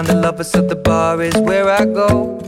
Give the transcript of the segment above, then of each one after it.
find the lover, so the bar is where I go.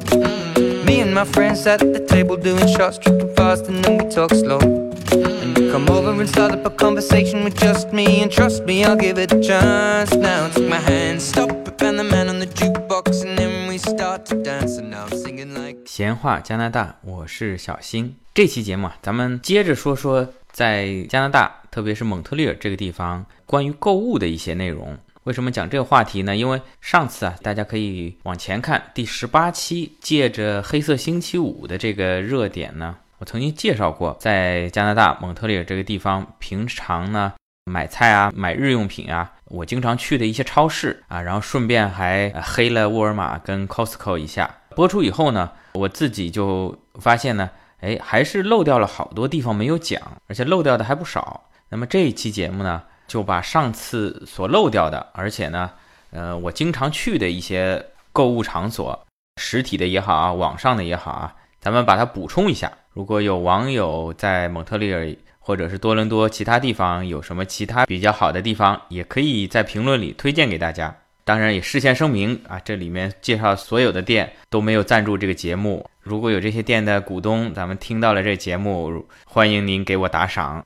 Me and my friends at the table doing shots, tripping fast, and then we talk slow. And come over and start up a conversation with just me, and trust me, I'll give it a chance. Now take my hand, stop it, and the man on the jukebox, and then we start to dance. And now I'm singing like. 闲话加拿大，我是小新。这期节目啊，咱们接着说说在加拿大，特别是蒙特利尔这个地方关于购物的一些内容。为什么讲这个话题呢？因为上次啊，大家可以往前看第十八期，借着黑色星期五的这个热点呢，我曾经介绍过，在加拿大蒙特利尔这个地方，平常呢买菜啊、买日用品啊，我经常去的一些超市啊，然后顺便还黑了沃尔玛跟 Costco 一下。播出以后呢，我自己就发现呢，哎，还是漏掉了好多地方没有讲，而且漏掉的还不少。那么这一期节目呢，就把上次所漏掉的，而且呢，呃，我经常去的一些购物场所，实体的也好啊，网上的也好啊，咱们把它补充一下。如果有网友在蒙特利尔或者是多伦多其他地方有什么其他比较好的地方，也可以在评论里推荐给大家。当然也事先声明啊，这里面介绍所有的店都没有赞助这个节目。如果有这些店的股东，咱们听到了这节目，欢迎您给我打赏。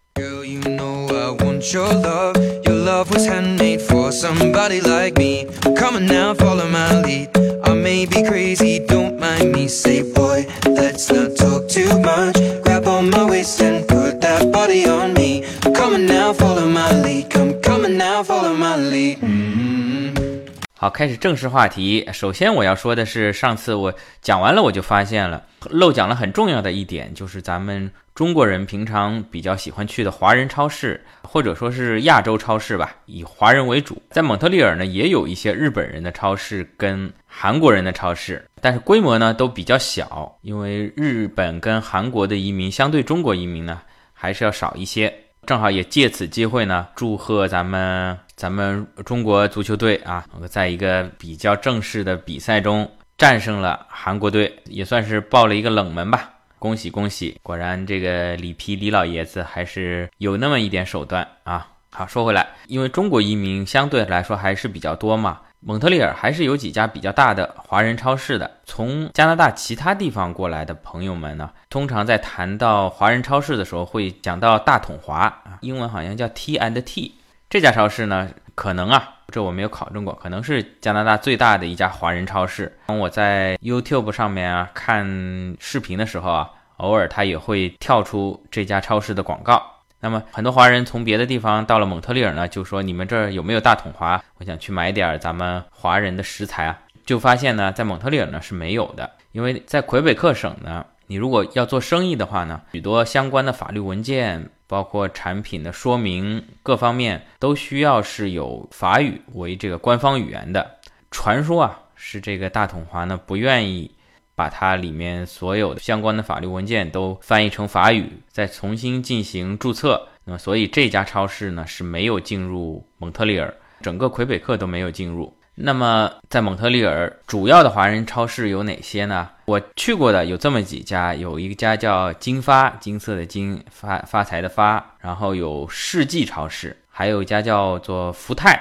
好，开始正式话题。首先我要说的是，上次我讲完了，我就发现了漏讲了很重要的一点，就是咱们中国人平常比较喜欢去的华人超市，或者说是亚洲超市吧，以华人为主。在蒙特利尔呢，也有一些日本人的超市跟韩国人的超市，但是规模呢都比较小，因为日本跟韩国的移民相对中国移民呢还是要少一些。正好也借此机会呢，祝贺咱们咱们中国足球队啊，在一个比较正式的比赛中战胜了韩国队，也算是爆了一个冷门吧。恭喜恭喜！果然这个里皮李老爷子还是有那么一点手段啊。好，说回来，因为中国移民相对来说还是比较多嘛，蒙特利尔还是有几家比较大的华人超市的。从加拿大其他地方过来的朋友们呢，通常在谈到华人超市的时候，会讲到大统华啊，英文好像叫 T and T 这家超市呢，可能啊，这我没有考证过，可能是加拿大最大的一家华人超市。当我在 YouTube 上面啊看视频的时候啊，偶尔它也会跳出这家超市的广告。那么很多华人从别的地方到了蒙特利尔呢，就说你们这儿有没有大统华？我想去买点咱们华人的食材啊，就发现呢，在蒙特利尔呢是没有的，因为在魁北克省呢，你如果要做生意的话呢，许多相关的法律文件，包括产品的说明各方面，都需要是有法语为这个官方语言的。传说啊，是这个大统华呢不愿意。把它里面所有的相关的法律文件都翻译成法语，再重新进行注册。那么，所以这家超市呢是没有进入蒙特利尔，整个魁北克都没有进入。那么，在蒙特利尔主要的华人超市有哪些呢？我去过的有这么几家，有一家叫金发，金色的金，发发财的发，然后有世纪超市，还有一家叫做福泰。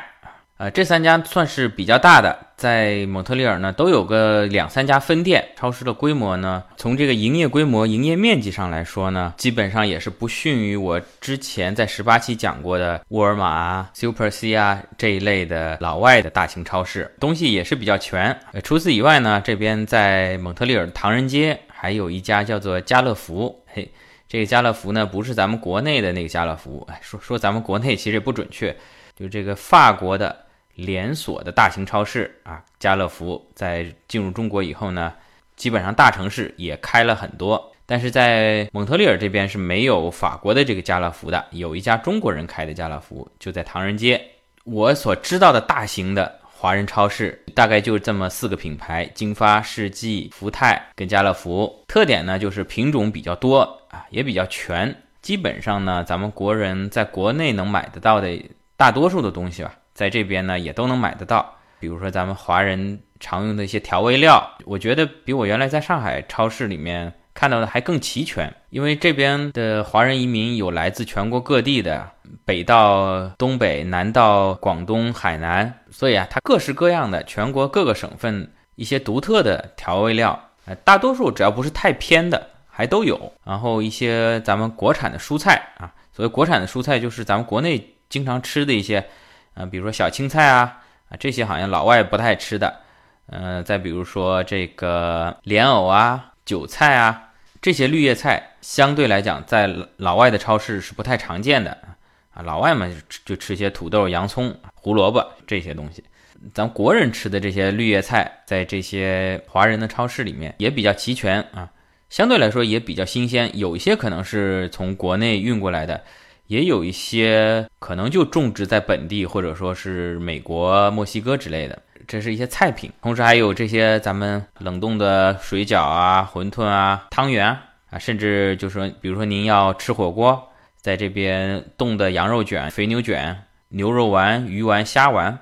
呃，这三家算是比较大的，在蒙特利尔呢都有个两三家分店。超市的规模呢，从这个营业规模、营业面积上来说呢，基本上也是不逊于我之前在十八期讲过的沃尔玛啊、Super C 啊这一类的老外的大型超市，东西也是比较全。呃，除此以外呢，这边在蒙特利尔唐人街还有一家叫做家乐福。嘿，这个家乐福呢，不是咱们国内的那个家乐福，哎，说说咱们国内其实也不准确，就这个法国的。连锁的大型超市啊，家乐福在进入中国以后呢，基本上大城市也开了很多，但是在蒙特利尔这边是没有法国的这个家乐福的，有一家中国人开的家乐福，就在唐人街。我所知道的大型的华人超市大概就这么四个品牌：金发、世纪、福泰跟家乐福。特点呢就是品种比较多啊，也比较全。基本上呢，咱们国人在国内能买得到的大多数的东西吧。在这边呢，也都能买得到。比如说咱们华人常用的一些调味料，我觉得比我原来在上海超市里面看到的还更齐全，因为这边的华人移民有来自全国各地的，北到东北，南到广东、海南，所以啊，它各式各样的全国各个省份一些独特的调味料，呃，大多数只要不是太偏的，还都有。然后一些咱们国产的蔬菜啊，所谓国产的蔬菜就是咱们国内经常吃的一些，呃，比如说小青菜啊，啊，这些好像老外不太吃的，呃，再比如说这个莲藕啊。韭菜啊，这些绿叶菜相对来讲，在老外的超市是不太常见的啊。老外嘛，就吃些土豆、洋葱、胡萝卜这些东西。咱国人吃的这些绿叶菜，在这些华人的超市里面也比较齐全啊，相对来说也比较新鲜。有一些可能是从国内运过来的，也有一些可能就种植在本地，或者说是美国、墨西哥之类的。这是一些菜品，同时还有这些咱们冷冻的水饺啊、馄饨啊、汤圆啊，甚至就是说，比如说您要吃火锅，在这边冻的羊肉卷、肥牛卷、牛肉丸、鱼丸、虾丸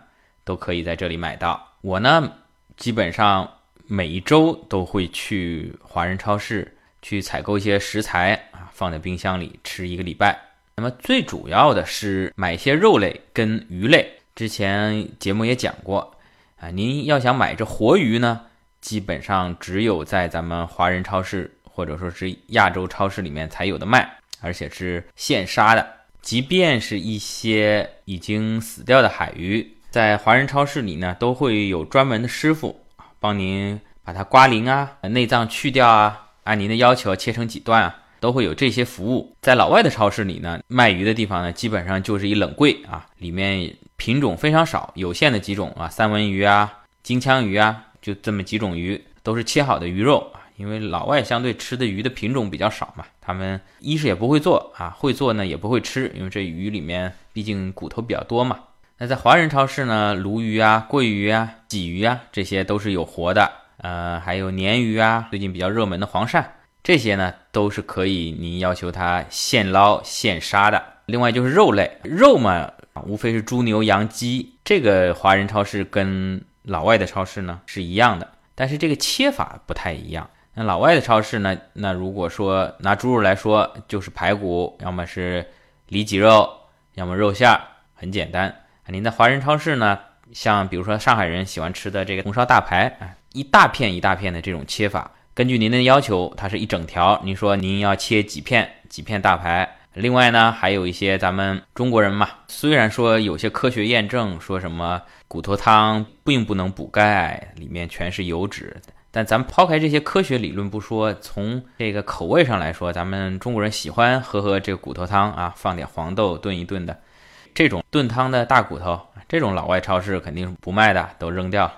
都可以在这里买到。我呢，基本上每一周都会去华人超市去采购一些食材啊，放在冰箱里吃一个礼拜。那么最主要的是买一些肉类跟鱼类，之前节目也讲过。啊，您要想买这活鱼呢，基本上只有在咱们华人超市或者说是亚洲超市里面才有的卖，而且是现杀的。即便是一些已经死掉的海鱼，在华人超市里呢，都会有专门的师傅帮您把它刮鳞啊，内脏去掉啊，按您的要求切成几段啊，都会有这些服务。在老外的超市里呢，卖鱼的地方呢，基本上就是一冷柜啊，里面。品种非常少，有限的几种啊，三文鱼啊，金枪鱼啊，就这么几种鱼，都是切好的鱼肉啊。因为老外相对吃的鱼的品种比较少嘛，他们一是也不会做啊，会做呢也不会吃，因为这鱼里面毕竟骨头比较多嘛。那在华人超市呢，鲈鱼啊、桂鱼啊、鲫鱼啊，这些都是有活的，呃，还有鲶鱼啊，最近比较热门的黄鳝，这些呢都是可以您要求它现捞现杀的。另外就是肉类，肉嘛。无非是猪牛羊鸡，这个华人超市跟老外的超市呢是一样的，但是这个切法不太一样。那老外的超市呢，那如果说拿猪肉来说，就是排骨，要么是里脊肉，要么肉馅儿，很简单。您在华人超市呢，像比如说上海人喜欢吃的这个红烧大排啊，一大片一大片的这种切法，根据您的要求，它是一整条。您说您要切几片几片大排？另外呢，还有一些咱们中国人嘛，虽然说有些科学验证说什么骨头汤并不能补钙，里面全是油脂，但咱们抛开这些科学理论不说，从这个口味上来说，咱们中国人喜欢喝喝这个骨头汤啊，放点黄豆炖一炖的，这种炖汤的大骨头，这种老外超市肯定是不卖的，都扔掉。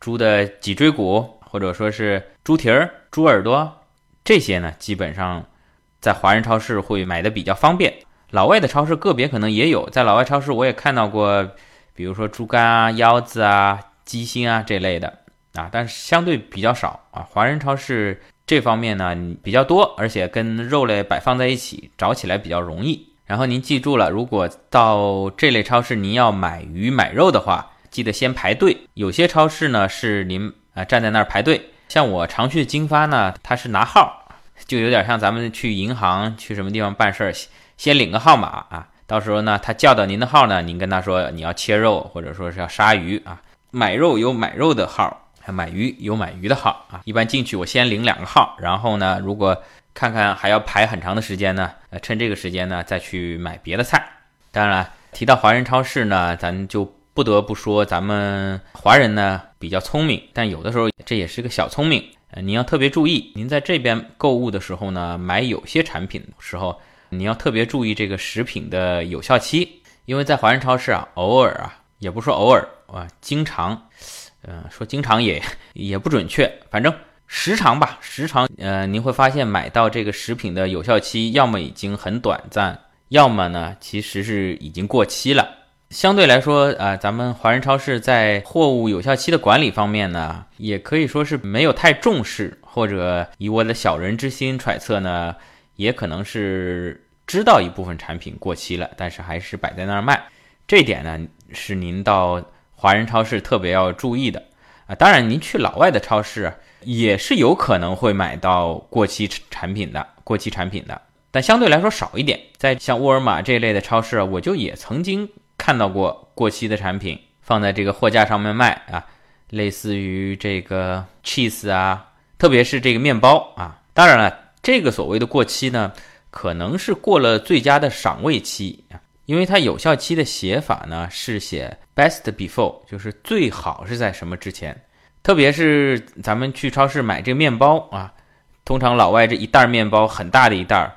猪的脊椎骨或者说是猪蹄儿、猪耳朵，这些呢，基本上。在华人超市会买的比较方便，老外的超市个别可能也有。在老外超市我也看到过，比如说猪肝啊、腰子啊、鸡心啊这类的啊，但是相对比较少啊。华人超市这方面呢比较多，而且跟肉类摆放在一起，找起来比较容易。然后您记住了，如果到这类超市您要买鱼买肉的话，记得先排队。有些超市呢是您啊站在那儿排队，像我常去的金发呢，它是拿号。就有点像咱们去银行去什么地方办事儿，先领个号码啊，到时候呢，他叫到您的号呢，您跟他说你要切肉或者说是要杀鱼啊，买肉有买肉的号，买鱼有买鱼的号啊。一般进去我先领两个号，然后呢，如果看看还要排很长的时间呢，呃，趁这个时间呢再去买别的菜。当然了，提到华人超市呢，咱就不得不说咱们华人呢比较聪明，但有的时候这也是个小聪明。呃，您要特别注意，您在这边购物的时候呢，买有些产品的时候，你要特别注意这个食品的有效期，因为在华人超市啊，偶尔啊，也不说偶尔啊，经常，嗯，说经常也也不准确，反正时常吧，时常，呃，您会发现买到这个食品的有效期，要么已经很短暂，要么呢，其实是已经过期了。相对来说，啊，咱们华人超市在货物有效期的管理方面呢，也可以说是没有太重视，或者以我的小人之心揣测呢，也可能是知道一部分产品过期了，但是还是摆在那儿卖。这点呢，是您到华人超市特别要注意的啊。当然，您去老外的超市，也是有可能会买到过期产品的，过期产品的，但相对来说少一点。在像沃尔玛这类的超市，我就也曾经看到过过期的产品放在这个货架上面卖啊，类似于这个 cheese 啊，特别是这个面包啊。当然了，这个所谓的过期呢，可能是过了最佳的赏味期啊，因为它有效期的写法呢是写 best before，就是最好是在什么之前。特别是咱们去超市买这个面包啊，通常老外这一袋面包很大的一袋儿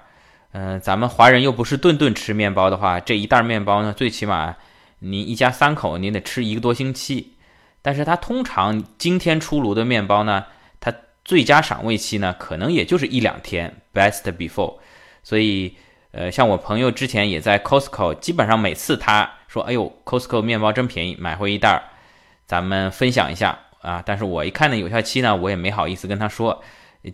嗯，咱们华人又不是顿顿吃面包的话，这一袋面包呢，最起码你一家三口你得吃一个多星期。但是它通常今天出炉的面包呢，它最佳赏味期呢，可能也就是一两天，best before。所以，呃，像我朋友之前也在 Costco，基本上每次他说，哎呦，Costco 面包真便宜，买回一袋儿，咱们分享一下。啊，但是我一看那有效期呢，我也没好意思跟他说。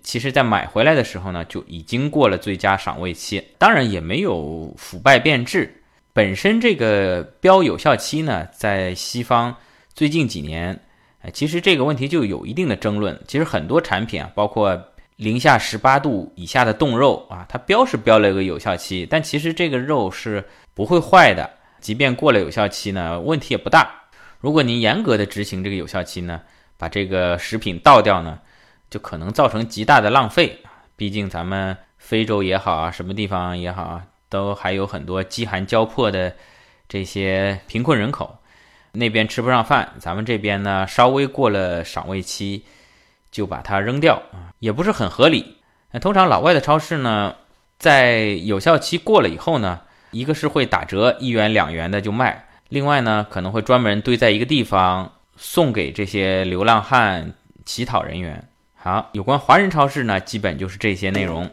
其实，在买回来的时候呢，就已经过了最佳赏味期，当然也没有腐败变质。本身这个标有效期呢，在西方最近几年，其实这个问题就有一定的争论。其实很多产品啊，包括零下十八度以下的冻肉啊，它标是标了一个有效期，但其实这个肉是不会坏的，即便过了有效期呢，问题也不大。如果您严格的执行这个有效期呢，把这个食品倒掉呢，就可能造成极大的浪费。毕竟咱们非洲也好啊，什么地方也好啊，都还有很多饥寒交迫的这些贫困人口，那边吃不上饭，咱们这边呢稍微过了赏味期就把它扔掉啊，也不是很合理。那通常老外的超市呢，在有效期过了以后呢，一个是会打折，一元两元的就卖。另外呢，可能会专门堆在一个地方送给这些流浪汉、乞讨人员。好，有关华人超市呢，基本就是这些内容。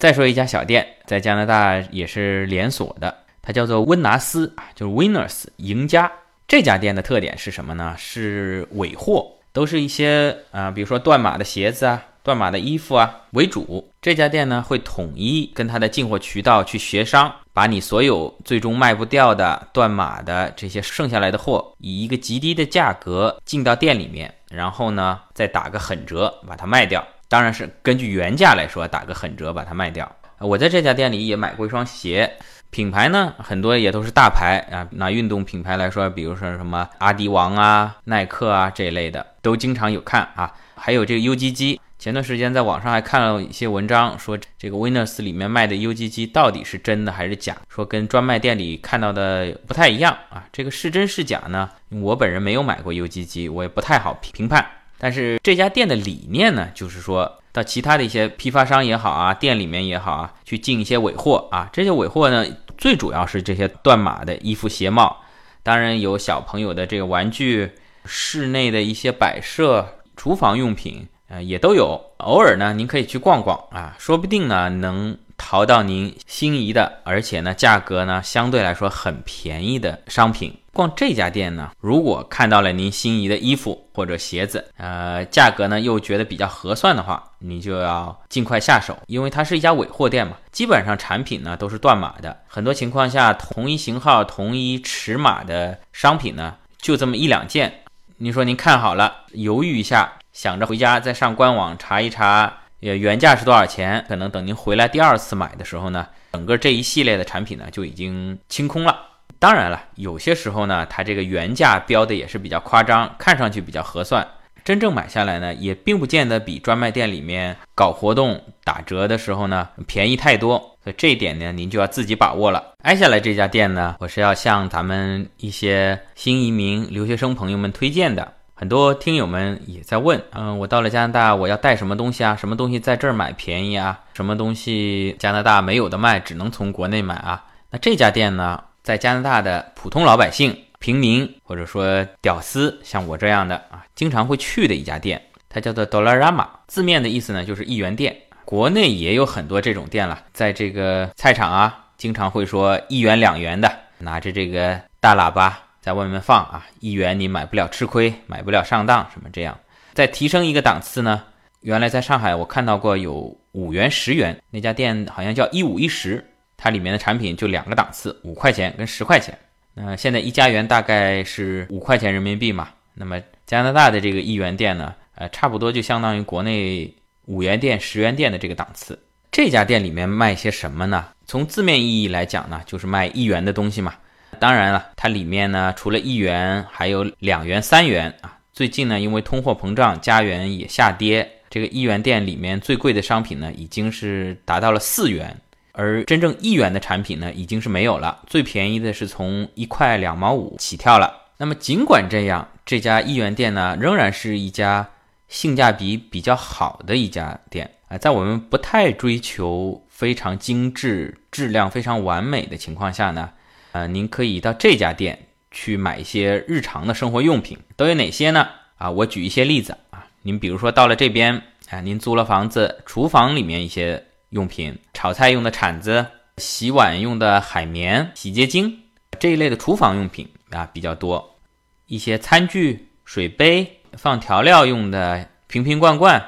再说一家小店，在加拿大也是连锁的，它叫做温拿斯啊，就是 Winners 赢家。这家店的特点是什么呢？是尾货，都是一些啊，比如说断码的鞋子啊、断码的衣服啊为主。这家店呢会统一跟它的进货渠道去协商，把你所有最终卖不掉的断码的这些剩下来的货，以一个极低的价格进到店里面，然后呢再打个狠折把它卖掉。当然是根据原价来说，打个狠折把它卖掉。我在这家店里也买过一双鞋，品牌呢很多也都是大牌啊。拿运动品牌来说，比如说什么阿迪王啊、耐克啊这一类的，都经常有看啊。还有这个 UGG，前段时间在网上还看了一些文章，说这个 Winners 里面卖的 UGG 到底是真的还是假？说跟专卖店里看到的不太一样啊。这个是真是假呢？我本人没有买过 UGG，我也不太好评判。但是这家店的理念呢，就是说到其他的一些批发商也好啊，店里面也好啊，去进一些尾货啊。这些尾货呢，最主要是这些断码的衣服、鞋帽，当然有小朋友的这个玩具、室内的一些摆设、厨房用品，呃，也都有。偶尔呢，您可以去逛逛啊，说不定呢能淘到您心仪的，而且呢价格呢相对来说很便宜的商品。逛这家店呢，如果看到了您心仪的衣服或者鞋子，呃，价格呢又觉得比较合算的话，你就要尽快下手，因为它是一家尾货店嘛，基本上产品呢都是断码的，很多情况下同一型号、同一尺码的商品呢就这么一两件。你说您看好了，犹豫一下，想着回家再上官网查一查，也，原价是多少钱？可能等您回来第二次买的时候呢，整个这一系列的产品呢就已经清空了。当然了，有些时候呢，它这个原价标的也是比较夸张，看上去比较合算，真正买下来呢，也并不见得比专卖店里面搞活动打折的时候呢便宜太多。所以这一点呢，您就要自己把握了。挨下来这家店呢，我是要向咱们一些新移民留学生朋友们推荐的。很多听友们也在问，嗯，我到了加拿大，我要带什么东西啊？什么东西在这儿买便宜啊？什么东西加拿大没有的卖，只能从国内买啊？那这家店呢？在加拿大的普通老百姓、平民或者说屌丝，像我这样的啊，经常会去的一家店，它叫做 Dollarama，字面的意思呢就是一元店。国内也有很多这种店了，在这个菜场啊，经常会说一元、两元的，拿着这个大喇叭在外面放啊，一元你买不了吃亏，买不了上当什么这样。再提升一个档次呢，原来在上海我看到过有五元、十元那家店，好像叫一五一十，它里面的产品就两个档次，五块钱跟十块钱。那现在一家元大概是五块钱人民币嘛，那么加拿大的这个一元店呢，呃，差不多就相当于国内五元店、十元店的这个档次。这家店里面卖些什么呢？从字面意义来讲呢，就是卖一元的东西嘛。当然了，它里面呢，除了一元，还有两元、三元啊。最近呢，因为通货膨胀，加元也下跌，这个一元店里面最贵的商品呢，已经是达到了四元，而真正一元的产品呢，已经是没有了。最便宜的是从一块两毛五起跳了。那么尽管这样，这家一元店呢，仍然是一家性价比比较好的一家店啊。在我们不太追求非常精致、质量非常完美的情况下呢。呃，您可以到这家店去买一些日常的生活用品，都有哪些呢？啊，我举一些例子啊，您比如说到了这边啊，您租了房子，厨房里面一些用品，炒菜用的铲子，洗碗用的海绵、洗洁精这一类的厨房用品啊比较多，一些餐具、水杯、放调料用的瓶瓶罐罐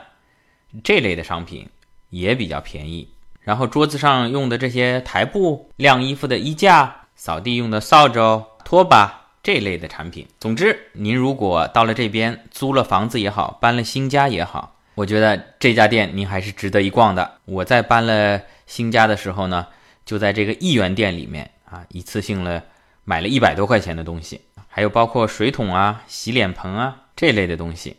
这类的商品也比较便宜，然后桌子上用的这些台布、晾衣服的衣架。扫地用的扫帚、拖把这类的产品。总之，您如果到了这边租了房子也好，搬了新家也好，我觉得这家店您还是值得一逛的。我在搬了新家的时候呢，就在这个一元店里面啊，一次性了买了一百多块钱的东西，还有包括水桶啊、洗脸盆啊这类的东西。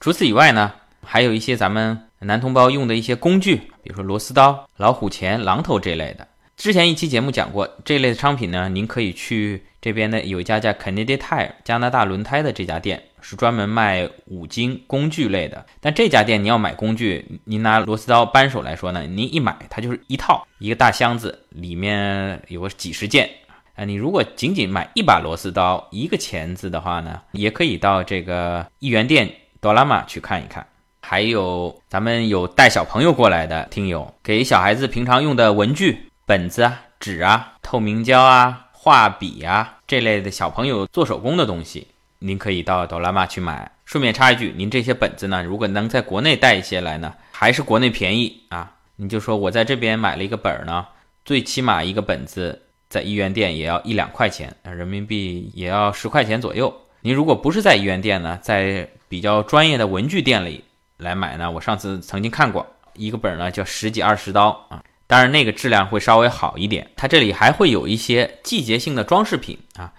除此以外呢，还有一些咱们男同胞用的一些工具，比如说螺丝刀、老虎钳、榔头这类的。之前一期节目讲过这类的商品呢，您可以去这边的有一家叫 Canada Tire 加拿大轮胎的这家店，是专门卖五金工具类的。但这家店你要买工具，您拿螺丝刀扳手来说呢，您一买它就是一套一个大箱子，里面有个几十件啊。你如果仅仅买一把螺丝刀、一个钳子的话呢，也可以到这个一元店 Dolama 去看一看。还有咱们有带小朋友过来的听友，给小孩子平常用的文具。本子啊、纸啊、透明胶啊、画笔啊这类的小朋友做手工的东西，您可以到哆啦 A 去买。顺便插一句，您这些本子呢，如果能在国内带一些来呢，还是国内便宜啊。你就说我在这边买了一个本儿呢，最起码一个本子在一元店也要一两块钱，人民币也要十块钱左右。您如果不是在一元店呢，在比较专业的文具店里来买呢，我上次曾经看过一个本儿呢，叫十几二十刀啊。当然，那个质量会稍微好一点。它这里还会有一些季节性的装饰品啊，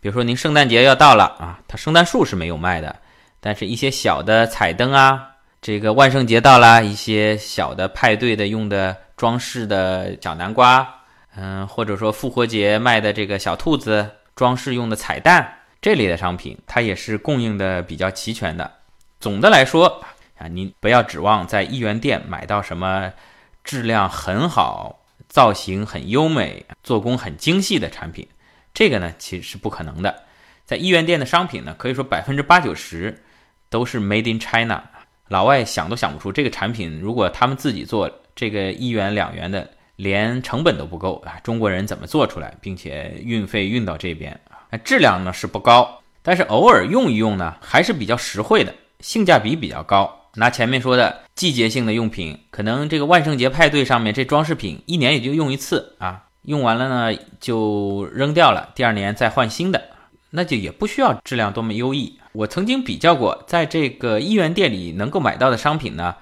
比如说您圣诞节要到了啊，它圣诞树是没有卖的，但是一些小的彩灯啊，这个万圣节到了，一些小的派对的用的装饰的小南瓜，嗯，或者说复活节卖的这个小兔子装饰用的彩蛋这类的商品，它也是供应的比较齐全的。总的来说啊，您不要指望在一元店买到什么。质量很好，造型很优美，做工很精细的产品，这个呢其实是不可能的。在一元店的商品呢，可以说百分之八九十都是 Made in China，老外想都想不出这个产品，如果他们自己做这个一元两元的，连成本都不够啊，中国人怎么做出来，并且运费运到这边啊？质量呢是不高，但是偶尔用一用呢，还是比较实惠的，性价比比较高。拿前面说的季节性的用品，可能这个万圣节派对上面这装饰品一年也就用一次啊，用完了呢就扔掉了，第二年再换新的，那就也不需要质量多么优异。我曾经比较过，在这个一元店里能够买到的商品呢，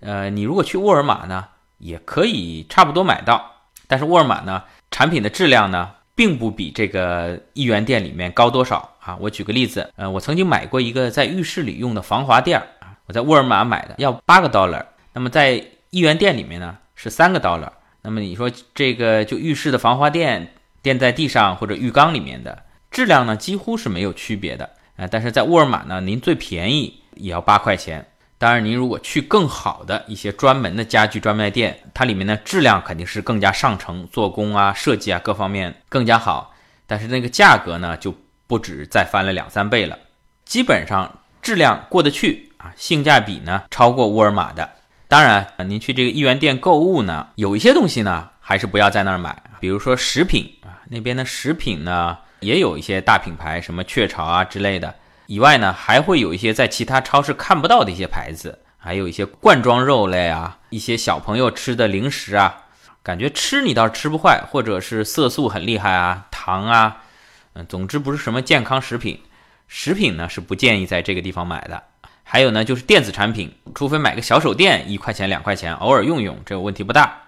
呃，你如果去沃尔玛呢，也可以差不多买到，但是沃尔玛呢，产品的质量呢，并不比这个一元店里面高多少啊。我举个例子，呃，我曾经买过一个在浴室里用的防滑垫儿。我在沃尔玛买的要八个 dollar，那么在一元店里面呢是三个 dollar。那么你说这个就浴室的防滑垫垫在地上或者浴缸里面的质量呢几乎是没有区别的啊。但是在沃尔玛呢，您最便宜也要八块钱。当然，您如果去更好的一些专门的家具专卖店，它里面的质量肯定是更加上乘，做工啊、设计啊各方面更加好。但是那个价格呢就不止再翻了两三倍了，基本上质量过得去。性价比呢超过沃尔玛的。当然，您去这个一元店购物呢，有一些东西呢还是不要在那儿买。比如说食品啊，那边的食品呢也有一些大品牌，什么雀巢啊之类的。以外呢，还会有一些在其他超市看不到的一些牌子，还有一些罐装肉类啊，一些小朋友吃的零食啊，感觉吃你倒是吃不坏，或者是色素很厉害啊，糖啊，嗯，总之不是什么健康食品。食品呢是不建议在这个地方买的。还有呢，就是电子产品，除非买个小手电，一块钱两块钱，偶尔用用，这个问题不大。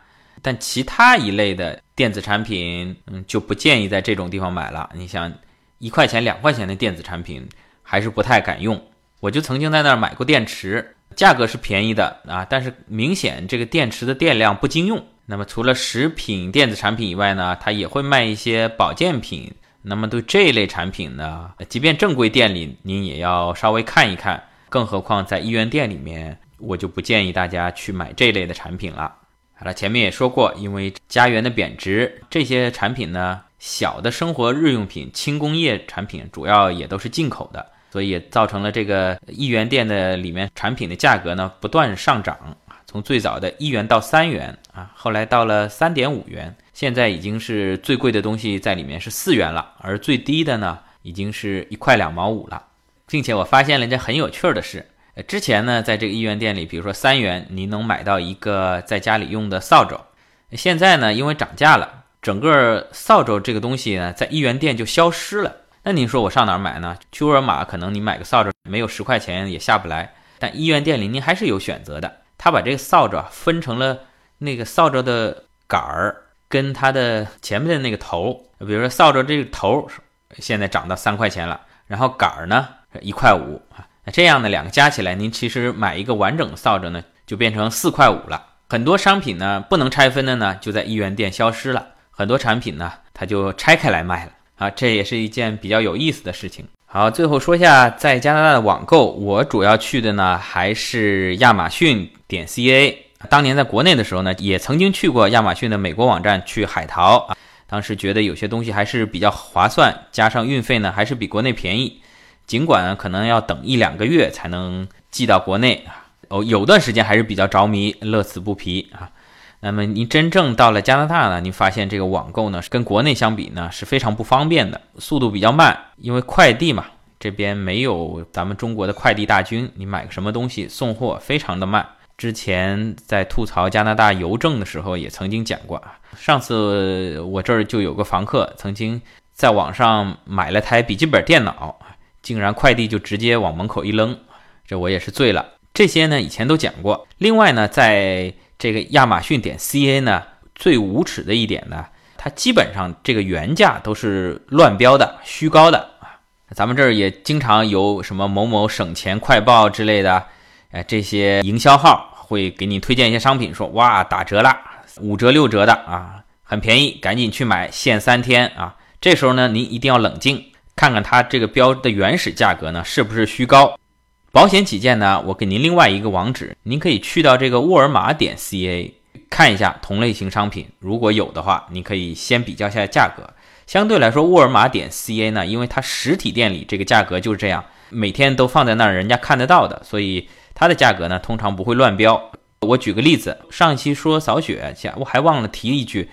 但其他一类的电子产品，嗯，就不建议在这种地方买了。你想，一块钱两块钱的电子产品，还是不太敢用。我就曾经在那儿买过电池，价格是便宜的啊，但是明显这个电池的电量不经用。那么除了食品电子产品以外呢，它也会卖一些保健品。那么对这一类产品呢，即便正规店里，您也要稍微看一看。更何况在医院店里面，我就不建议大家去买这类的产品了。好了，前面也说过，因为加元的贬值，这些产品呢，小的生活日用品、轻工业产品，主要也都是进口的，所以也造成了这个一元店的里面产品的价格呢不断上涨从最早的一元到三元啊，后来到了三点五元，现在已经是最贵的东西在里面是四元了，而最低的呢，已经是一块两毛五了。并且我发现了一件很有趣的事，呃，之前呢，在这个一元店里，比如说三元，你能买到一个在家里用的扫帚。现在呢，因为涨价了，整个扫帚这个东西呢，在一元店就消失了。那你说我上哪儿买呢？去沃尔玛，可能你买个扫帚没有十块钱也下不来。但一元店里您还是有选择的，他把这个扫帚分成了那个扫帚的杆儿跟它的前面的那个头。比如说扫帚这个头现在涨到三块钱了，然后杆儿呢？一块五啊，那这样呢两个加起来，您其实买一个完整的扫帚呢，就变成四块五了。很多商品呢，不能拆分的呢，就在一元店消失了。很多产品呢，它就拆开来卖了啊，这也是一件比较有意思的事情。好，最后说一下在加拿大的网购，我主要去的呢还是亚马逊点 ca。当年在国内的时候呢，也曾经去过亚马逊的美国网站去海淘啊，当时觉得有些东西还是比较划算，加上运费呢，还是比国内便宜。尽管可能要等一两个月才能寄到国内啊，哦，有段时间还是比较着迷，乐此不疲啊。那么您真正到了加拿大呢，您发现这个网购呢，跟国内相比呢是非常不方便的，速度比较慢，因为快递嘛，这边没有咱们中国的快递大军，你买个什么东西送货非常的慢。之前在吐槽加拿大邮政的时候，也曾经讲过啊。上次我这儿就有个房客曾经在网上买了台笔记本电脑。竟然快递就直接往门口一扔，这我也是醉了。这些呢以前都讲过。另外呢，在这个亚马逊点 ca 呢，最无耻的一点呢，它基本上这个原价都是乱标的、虚高的啊。咱们这儿也经常有什么某某省钱快报之类的，哎，这些营销号会给你推荐一些商品，说哇打折了，五折六折的啊，很便宜，赶紧去买，限三天啊。这时候呢，您一定要冷静。看看它这个标的原始价格呢，是不是虚高？保险起见呢，我给您另外一个网址，您可以去到这个沃尔玛点 ca 看一下同类型商品，如果有的话，你可以先比较一下价格。相对来说，沃尔玛点 ca 呢，因为它实体店里这个价格就是这样，每天都放在那儿，人家看得到的，所以它的价格呢，通常不会乱标。我举个例子，上一期说扫雪，我还忘了提一句，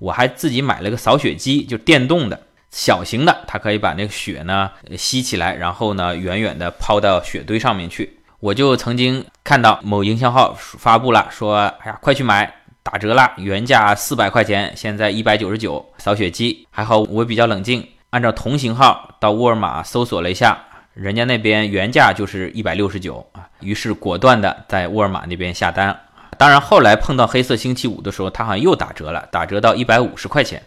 我还自己买了个扫雪机，就电动的。小型的，它可以把那个雪呢吸起来，然后呢远远的抛到雪堆上面去。我就曾经看到某营销号发布了，说：“哎呀，快去买，打折了，原价四百块钱，现在一百九十九。”扫雪机还好，我比较冷静，按照同型号到沃尔玛搜索了一下，人家那边原价就是一百六十九啊，于是果断的在沃尔玛那边下单。当然后来碰到黑色星期五的时候，它好像又打折了，打折到一百五十块钱。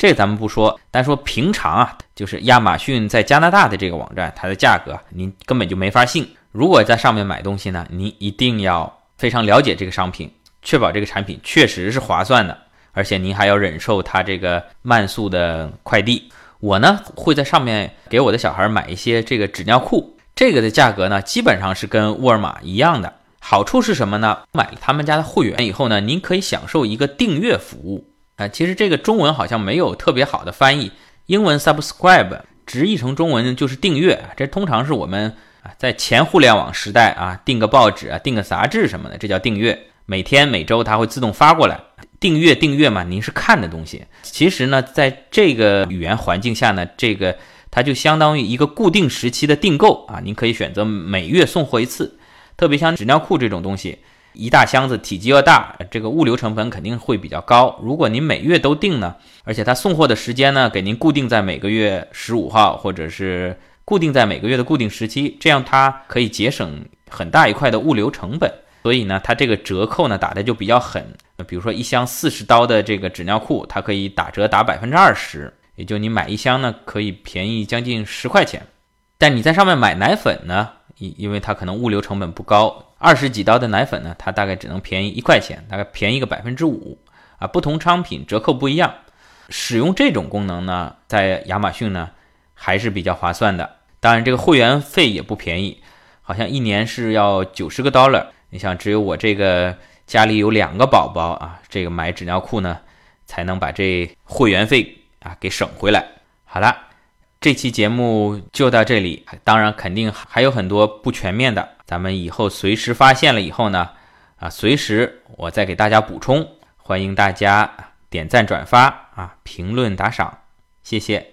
这咱们不说，单说平常啊，就是亚马逊在加拿大的这个网站，它的价格您根本就没法信。如果在上面买东西呢，您一定要非常了解这个商品，确保这个产品确实是划算的，而且您还要忍受它这个慢速的快递。我呢会在上面给我的小孩买一些这个纸尿裤，这个的价格呢基本上是跟沃尔玛一样的。好处是什么呢？买了他们家的会员以后呢，您可以享受一个订阅服务。啊，其实这个中文好像没有特别好的翻译，英文 subscribe 直译成中文就是订阅。这通常是我们啊在前互联网时代啊订个报纸啊订个杂志什么的，这叫订阅。每天每周它会自动发过来，订阅订阅嘛，您是看的东西。其实呢，在这个语言环境下呢，这个它就相当于一个固定时期的订购啊，您可以选择每月送货一次。特别像纸尿裤这种东西，一大箱子，体积又大，这个物流成本肯定会比较高。如果您每月都订呢，而且它送货的时间呢，给您固定在每个月十五号，或者是固定在每个月的固定时期，这样它可以节省很大一块的物流成本。所以呢，它这个折扣呢打的就比较狠。比如说一箱四十刀的这个纸尿裤，它可以打折打百分之二十，也就你买一箱呢可以便宜将近十块钱。但你在上面买奶粉呢，因因为它可能物流成本不高，二十几刀的奶粉呢，它大概只能便宜一块钱，大概便宜个百分之五啊。不同商品折扣不一样，使用这种功能呢，在亚马逊呢还是比较划算的。当然，这个会员费也不便宜，好像一年是要九十个 dollar。你想，只有我这个家里有两个宝宝啊，这个买纸尿裤呢，才能把这会员费啊给省回来。好了，这期节目就到这里。当然，肯定还有很多不全面的，咱们以后随时发现了以后呢，啊，随时我再给大家补充。欢迎大家点赞、转发啊，评论、打赏，谢谢。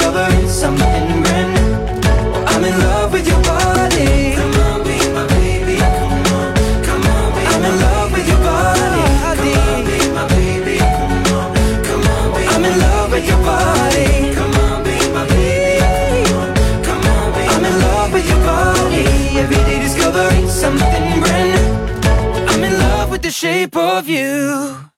of you.